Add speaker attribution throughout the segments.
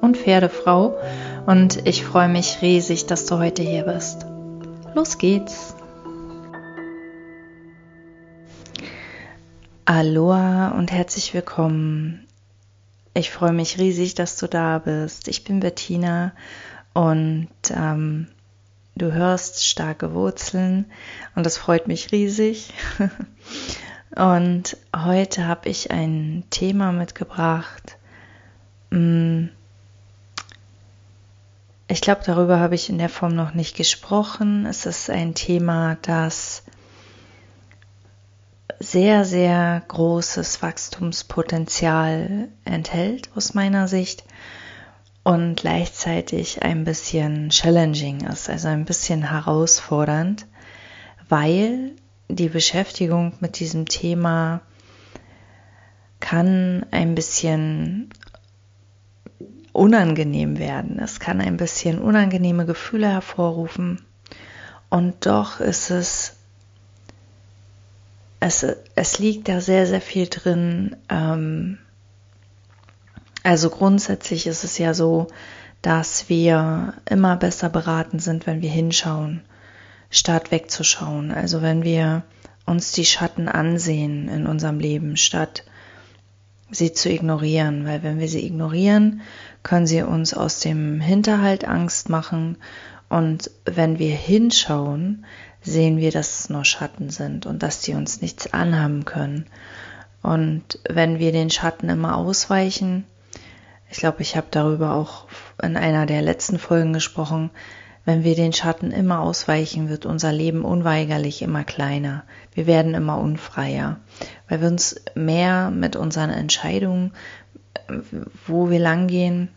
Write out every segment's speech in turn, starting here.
Speaker 1: und Pferdefrau und ich freue mich riesig, dass du heute hier bist. Los geht's! Aloha und herzlich willkommen. Ich freue mich riesig, dass du da bist. Ich bin Bettina und ähm, du hörst starke Wurzeln und das freut mich riesig. Und heute habe ich ein Thema mitgebracht. Mm, ich glaube, darüber habe ich in der Form noch nicht gesprochen. Es ist ein Thema, das sehr, sehr großes Wachstumspotenzial enthält aus meiner Sicht und gleichzeitig ein bisschen challenging ist, also ein bisschen herausfordernd, weil die Beschäftigung mit diesem Thema kann ein bisschen unangenehm werden. Es kann ein bisschen unangenehme Gefühle hervorrufen. Und doch ist es, es, es liegt da sehr, sehr viel drin. Ähm, also grundsätzlich ist es ja so, dass wir immer besser beraten sind, wenn wir hinschauen statt wegzuschauen. Also wenn wir uns die Schatten ansehen in unserem Leben, statt sie zu ignorieren, weil wenn wir sie ignorieren, können sie uns aus dem Hinterhalt Angst machen und wenn wir hinschauen, sehen wir, dass es nur Schatten sind und dass die uns nichts anhaben können. Und wenn wir den Schatten immer ausweichen, ich glaube, ich habe darüber auch in einer der letzten Folgen gesprochen, wenn wir den Schatten immer ausweichen, wird unser Leben unweigerlich immer kleiner. Wir werden immer unfreier, weil wir uns mehr mit unseren Entscheidungen, wo wir langgehen,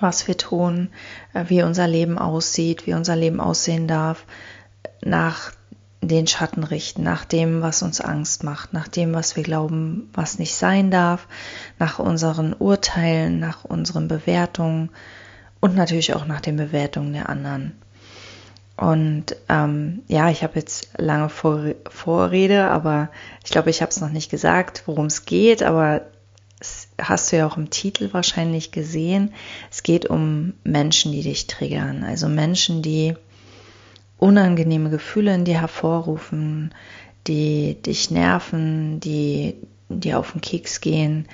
Speaker 1: was wir tun, wie unser Leben aussieht, wie unser Leben aussehen darf, nach den Schatten richten, nach dem, was uns Angst macht, nach dem, was wir glauben, was nicht sein darf, nach unseren Urteilen, nach unseren Bewertungen, und natürlich auch nach den Bewertungen der anderen. Und ähm, ja, ich habe jetzt lange Vor Vorrede, aber ich glaube, ich habe es noch nicht gesagt, worum es geht, aber hast du ja auch im Titel wahrscheinlich gesehen. Es geht um Menschen, die dich triggern, also Menschen, die unangenehme Gefühle in dir hervorrufen, die dich nerven, die dir auf den Keks gehen,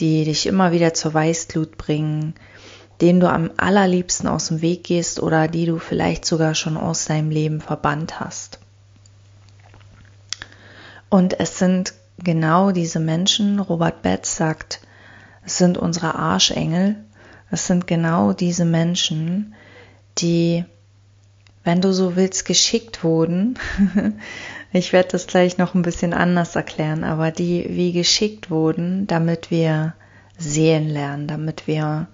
Speaker 1: die dich immer wieder zur Weißglut bringen, denen du am allerliebsten aus dem Weg gehst oder die du vielleicht sogar schon aus deinem Leben verbannt hast. Und es sind genau diese Menschen, Robert Betz sagt, es sind unsere Arschengel, es sind genau diese Menschen, die, wenn du so willst, geschickt wurden. ich werde das gleich noch ein bisschen anders erklären, aber die wie geschickt wurden, damit wir sehen lernen, damit wir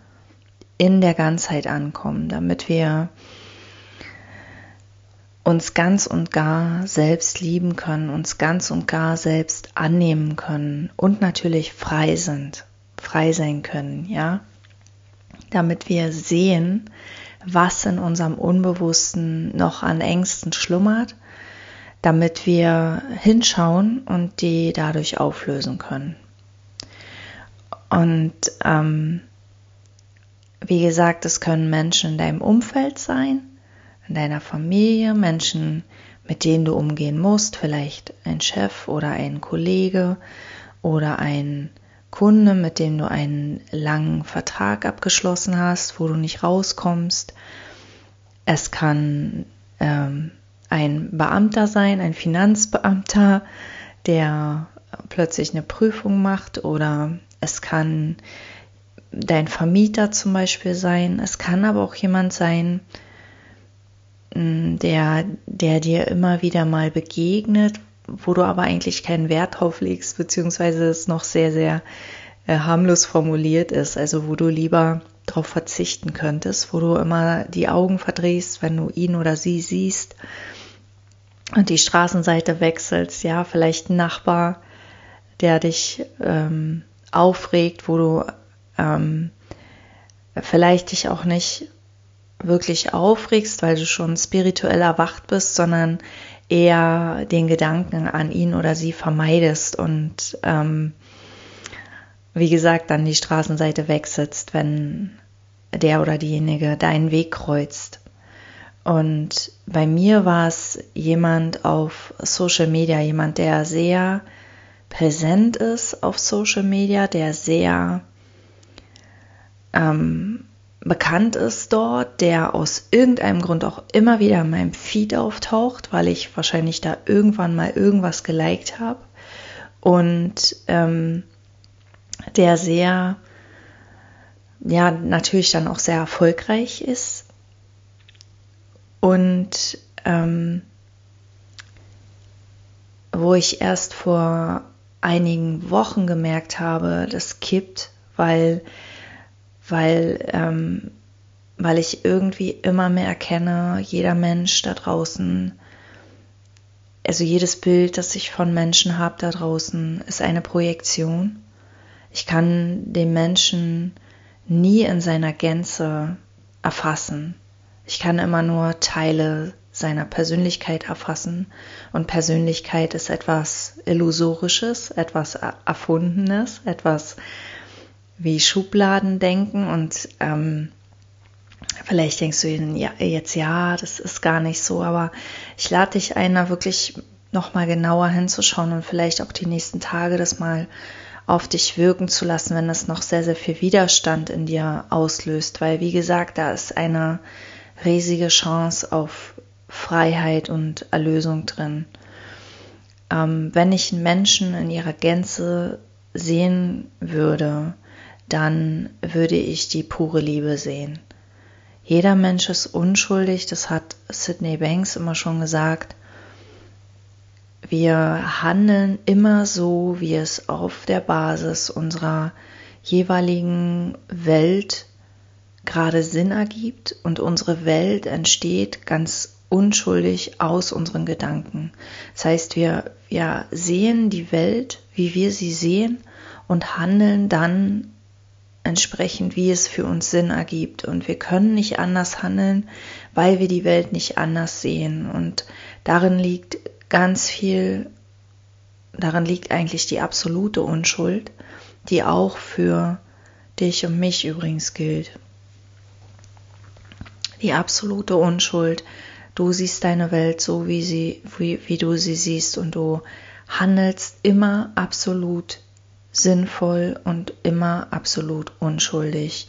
Speaker 1: in der Ganzheit ankommen, damit wir uns ganz und gar selbst lieben können, uns ganz und gar selbst annehmen können und natürlich frei sind, frei sein können, ja, damit wir sehen, was in unserem Unbewussten noch an Ängsten schlummert, damit wir hinschauen und die dadurch auflösen können. Und ähm, wie gesagt, es können Menschen in deinem Umfeld sein, in deiner Familie, Menschen, mit denen du umgehen musst, vielleicht ein Chef oder ein Kollege oder ein Kunde, mit dem du einen langen Vertrag abgeschlossen hast, wo du nicht rauskommst. Es kann ähm, ein Beamter sein, ein Finanzbeamter, der plötzlich eine Prüfung macht oder es kann dein Vermieter zum Beispiel sein. Es kann aber auch jemand sein, mm, der, der dir immer wieder mal begegnet, wo du aber eigentlich keinen Wert drauf legst, beziehungsweise es noch sehr, sehr äh, harmlos formuliert ist, also wo du lieber darauf verzichten könntest, wo du immer die Augen verdrehst, wenn du ihn oder sie siehst und die Straßenseite wechselst, ja, vielleicht ein Nachbar, der dich ähm, aufregt, wo du ähm, vielleicht dich auch nicht wirklich aufregst, weil du schon spirituell erwacht bist, sondern eher den Gedanken an ihn oder sie vermeidest und ähm, wie gesagt dann die Straßenseite wegsetzt, wenn der oder diejenige deinen Weg kreuzt. Und bei mir war es jemand auf Social Media, jemand, der sehr präsent ist auf Social Media, der sehr ähm, bekannt ist dort, der aus irgendeinem Grund auch immer wieder in meinem Feed auftaucht, weil ich wahrscheinlich da irgendwann mal irgendwas geliked habe. Und ähm, der sehr, ja, natürlich dann auch sehr erfolgreich ist. Und ähm, wo ich erst vor einigen Wochen gemerkt habe, das kippt, weil weil, ähm, weil ich irgendwie immer mehr erkenne, jeder Mensch da draußen, also jedes Bild, das ich von Menschen habe da draußen, ist eine Projektion. Ich kann den Menschen nie in seiner Gänze erfassen. Ich kann immer nur Teile seiner Persönlichkeit erfassen. Und Persönlichkeit ist etwas Illusorisches, etwas Erfundenes, etwas wie Schubladen denken und ähm, vielleicht denkst du jetzt ja, das ist gar nicht so, aber ich lade dich ein, da wirklich nochmal genauer hinzuschauen und vielleicht auch die nächsten Tage das mal auf dich wirken zu lassen, wenn das noch sehr, sehr viel Widerstand in dir auslöst, weil wie gesagt, da ist eine riesige Chance auf Freiheit und Erlösung drin. Ähm, wenn ich einen Menschen in ihrer Gänze sehen würde, dann würde ich die pure Liebe sehen. Jeder Mensch ist unschuldig, das hat Sidney Banks immer schon gesagt. Wir handeln immer so, wie es auf der Basis unserer jeweiligen Welt gerade Sinn ergibt und unsere Welt entsteht ganz unschuldig aus unseren Gedanken. Das heißt, wir, wir sehen die Welt, wie wir sie sehen und handeln dann entsprechend, wie es für uns Sinn ergibt. Und wir können nicht anders handeln, weil wir die Welt nicht anders sehen. Und darin liegt ganz viel, darin liegt eigentlich die absolute Unschuld, die auch für dich und mich übrigens gilt. Die absolute Unschuld. Du siehst deine Welt so, wie, sie, wie, wie du sie siehst und du handelst immer absolut sinnvoll und immer absolut unschuldig.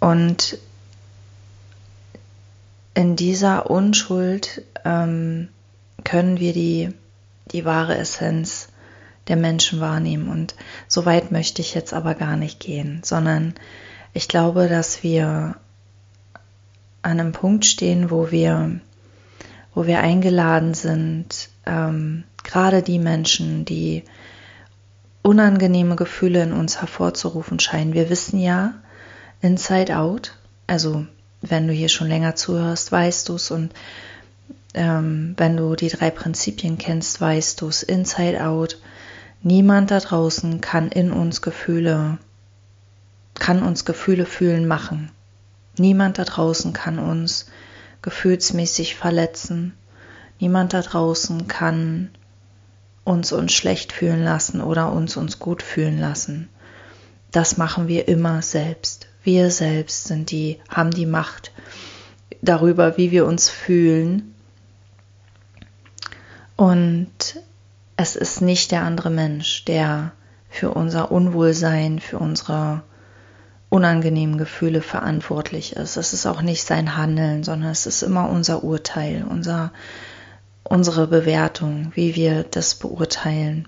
Speaker 1: Und in dieser Unschuld ähm, können wir die, die wahre Essenz der Menschen wahrnehmen. Und so weit möchte ich jetzt aber gar nicht gehen, sondern ich glaube, dass wir an einem Punkt stehen, wo wir, wo wir eingeladen sind, ähm, gerade die Menschen, die unangenehme Gefühle in uns hervorzurufen scheinen. Wir wissen ja, Inside Out, also wenn du hier schon länger zuhörst, weißt du es und ähm, wenn du die drei Prinzipien kennst, weißt du es, Inside Out. Niemand da draußen kann in uns Gefühle, kann uns Gefühle fühlen machen. Niemand da draußen kann uns gefühlsmäßig verletzen. Niemand da draußen kann uns uns schlecht fühlen lassen oder uns uns gut fühlen lassen. Das machen wir immer selbst. Wir selbst sind die, haben die Macht darüber, wie wir uns fühlen. Und es ist nicht der andere Mensch, der für unser Unwohlsein, für unsere unangenehmen Gefühle verantwortlich ist. Es ist auch nicht sein Handeln, sondern es ist immer unser Urteil, unser unsere Bewertung, wie wir das beurteilen,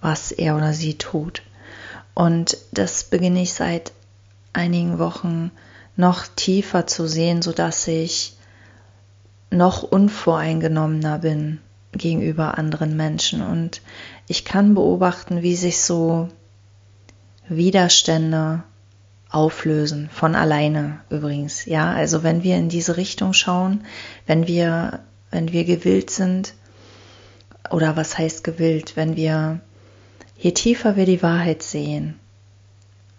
Speaker 1: was er oder sie tut. Und das beginne ich seit einigen Wochen noch tiefer zu sehen, sodass ich noch unvoreingenommener bin gegenüber anderen Menschen. Und ich kann beobachten, wie sich so Widerstände auflösen, von alleine übrigens. Ja, also wenn wir in diese Richtung schauen, wenn wir, wenn wir gewillt sind, oder was heißt gewillt, wenn wir, je tiefer wir die Wahrheit sehen,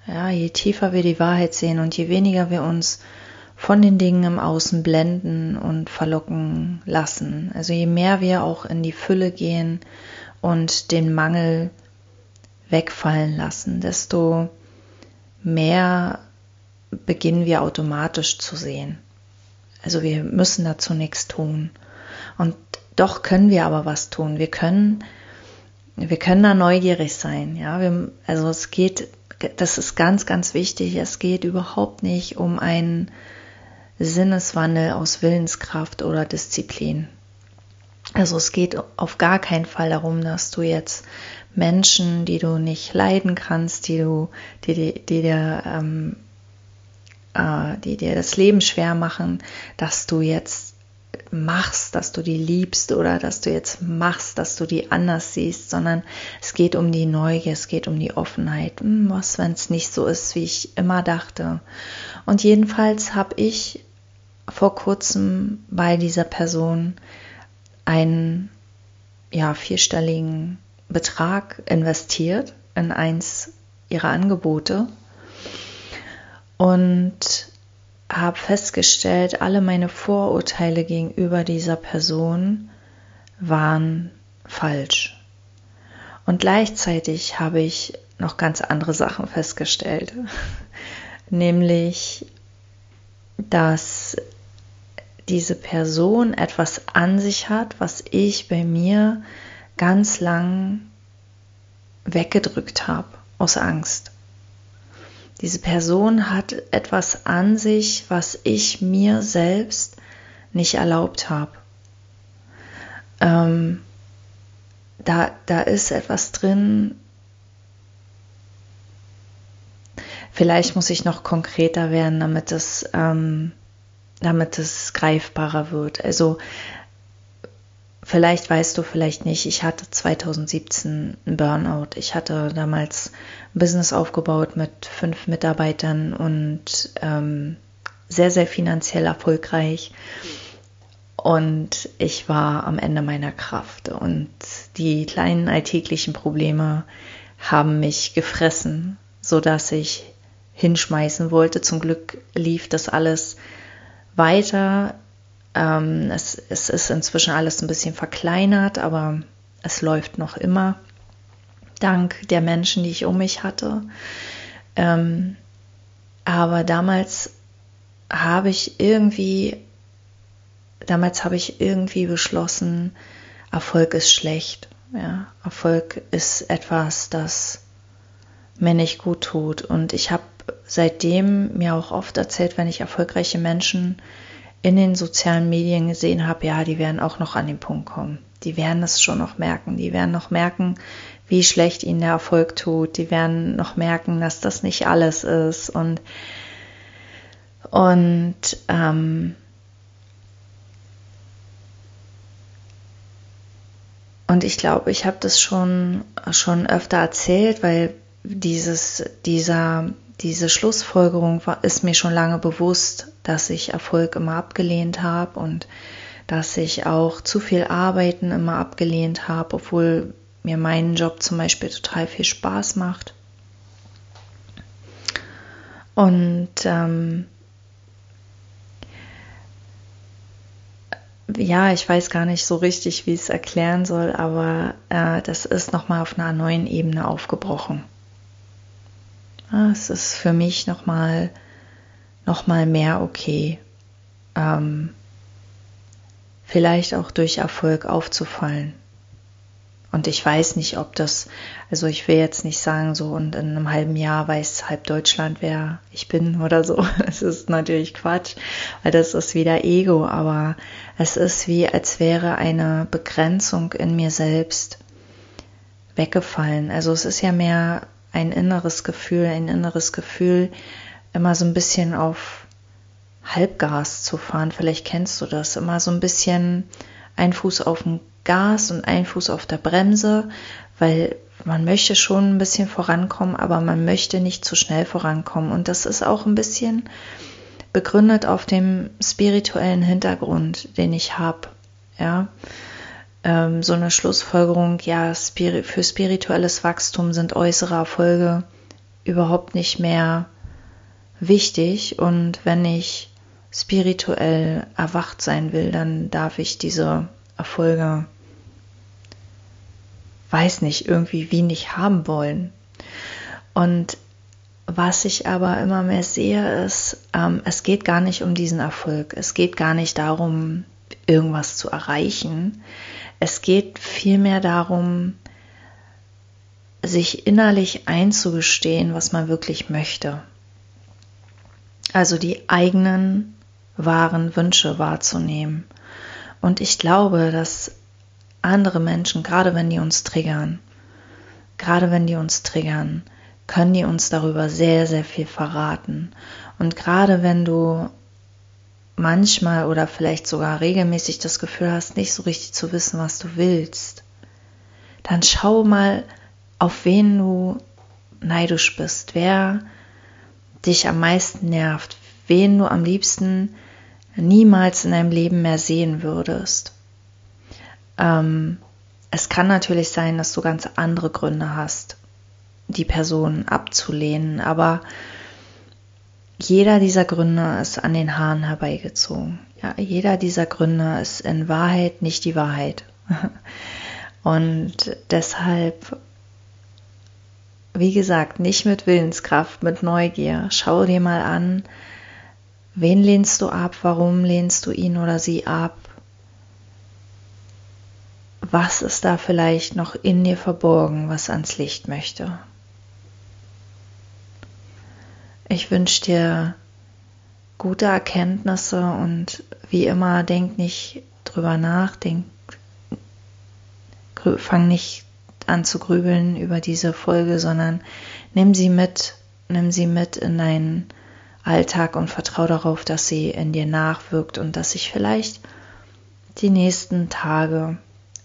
Speaker 1: ja, je tiefer wir die Wahrheit sehen und je weniger wir uns von den Dingen im Außen blenden und verlocken lassen, also je mehr wir auch in die Fülle gehen und den Mangel wegfallen lassen, desto mehr beginnen wir automatisch zu sehen. Also wir müssen dazu nichts tun. Und doch können wir aber was tun. Wir können, wir können da neugierig sein. Ja, wir, also es geht, das ist ganz, ganz wichtig. Es geht überhaupt nicht um einen Sinneswandel aus Willenskraft oder Disziplin. Also es geht auf gar keinen Fall darum, dass du jetzt Menschen, die du nicht leiden kannst, die du, die, die, die ähm, äh, die dir das Leben schwer machen, dass du jetzt machst, dass du die liebst oder dass du jetzt machst, dass du die anders siehst, sondern es geht um die Neugier, es geht um die Offenheit. Hm, was, wenn es nicht so ist, wie ich immer dachte? Und jedenfalls habe ich vor kurzem bei dieser Person einen ja, vierstelligen Betrag investiert in eins ihrer Angebote und habe festgestellt, alle meine Vorurteile gegenüber dieser Person waren falsch. Und gleichzeitig habe ich noch ganz andere Sachen festgestellt, nämlich, dass diese Person etwas an sich hat, was ich bei mir ganz lang weggedrückt habe aus Angst. Diese Person hat etwas an sich, was ich mir selbst nicht erlaubt habe. Ähm, da, da ist etwas drin. Vielleicht muss ich noch konkreter werden, damit es, ähm, damit es greifbarer wird. Also Vielleicht weißt du, vielleicht nicht, ich hatte 2017 einen Burnout. Ich hatte damals ein Business aufgebaut mit fünf Mitarbeitern und ähm, sehr, sehr finanziell erfolgreich. Und ich war am Ende meiner Kraft. Und die kleinen alltäglichen Probleme haben mich gefressen, sodass ich hinschmeißen wollte. Zum Glück lief das alles weiter ähm, es, es ist inzwischen alles ein bisschen verkleinert, aber es läuft noch immer. Dank der Menschen, die ich um mich hatte. Ähm, aber damals habe ich irgendwie, damals habe ich irgendwie beschlossen, Erfolg ist schlecht. Ja, Erfolg ist etwas, das mir nicht gut tut. Und ich habe seitdem mir auch oft erzählt, wenn ich erfolgreiche Menschen in den sozialen Medien gesehen habe, ja, die werden auch noch an den Punkt kommen. Die werden es schon noch merken. Die werden noch merken, wie schlecht ihnen der Erfolg tut. Die werden noch merken, dass das nicht alles ist. Und, und ähm, Und ich glaube, ich habe das schon, schon öfter erzählt, weil dieses, dieser, diese Schlussfolgerung war, ist mir schon lange bewusst, dass ich Erfolg immer abgelehnt habe und dass ich auch zu viel Arbeiten immer abgelehnt habe, obwohl mir mein Job zum Beispiel total viel Spaß macht. Und ähm, ja, ich weiß gar nicht so richtig, wie ich es erklären soll, aber äh, das ist nochmal auf einer neuen Ebene aufgebrochen. Ja, es ist für mich nochmal noch mal mehr okay, ähm, vielleicht auch durch Erfolg aufzufallen. Und ich weiß nicht, ob das, also ich will jetzt nicht sagen, so und in einem halben Jahr weiß halb Deutschland, wer ich bin oder so. Das ist natürlich Quatsch, weil das ist wieder Ego, aber es ist wie, als wäre eine Begrenzung in mir selbst weggefallen. Also es ist ja mehr ein inneres Gefühl, ein inneres Gefühl, immer so ein bisschen auf Halbgas zu fahren. Vielleicht kennst du das. Immer so ein bisschen ein Fuß auf dem Gas und ein Fuß auf der Bremse, weil, man möchte schon ein bisschen vorankommen, aber man möchte nicht zu schnell vorankommen. Und das ist auch ein bisschen begründet auf dem spirituellen Hintergrund, den ich habe. Ja, ähm, so eine Schlussfolgerung, ja, für spirituelles Wachstum sind äußere Erfolge überhaupt nicht mehr wichtig. Und wenn ich spirituell erwacht sein will, dann darf ich diese Erfolge, weiß nicht, irgendwie wie nicht haben wollen. Und was ich aber immer mehr sehe, ist, ähm, es geht gar nicht um diesen Erfolg. Es geht gar nicht darum, irgendwas zu erreichen. Es geht vielmehr darum, sich innerlich einzugestehen, was man wirklich möchte. Also die eigenen wahren Wünsche wahrzunehmen. Und ich glaube, dass andere Menschen, gerade wenn die uns triggern, gerade wenn die uns triggern, können die uns darüber sehr, sehr viel verraten. Und gerade wenn du manchmal oder vielleicht sogar regelmäßig das Gefühl hast, nicht so richtig zu wissen, was du willst, dann schau mal, auf wen du neidisch bist, wer dich am meisten nervt, wen du am liebsten niemals in deinem Leben mehr sehen würdest. Ähm, es kann natürlich sein, dass du ganz andere Gründe hast, die Person abzulehnen, aber jeder dieser Gründe ist an den Haaren herbeigezogen. Ja, jeder dieser Gründe ist in Wahrheit nicht die Wahrheit. Und deshalb, wie gesagt, nicht mit Willenskraft, mit Neugier. Schau dir mal an, wen lehnst du ab, warum lehnst du ihn oder sie ab. Was ist da vielleicht noch in dir verborgen, was ans Licht möchte? Ich wünsche dir gute Erkenntnisse und wie immer denk nicht drüber nach, denk, fang nicht an zu grübeln über diese Folge, sondern nimm sie mit, nimm sie mit in deinen Alltag und vertrau darauf, dass sie in dir nachwirkt und dass sich vielleicht die nächsten Tage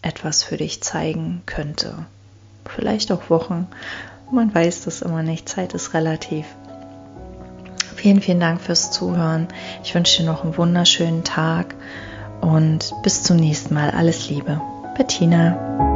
Speaker 1: etwas für dich zeigen könnte. Vielleicht auch Wochen. Man weiß das immer nicht. Zeit ist relativ. Vielen, vielen Dank fürs Zuhören. Ich wünsche dir noch einen wunderschönen Tag und bis zum nächsten Mal. Alles Liebe. Bettina.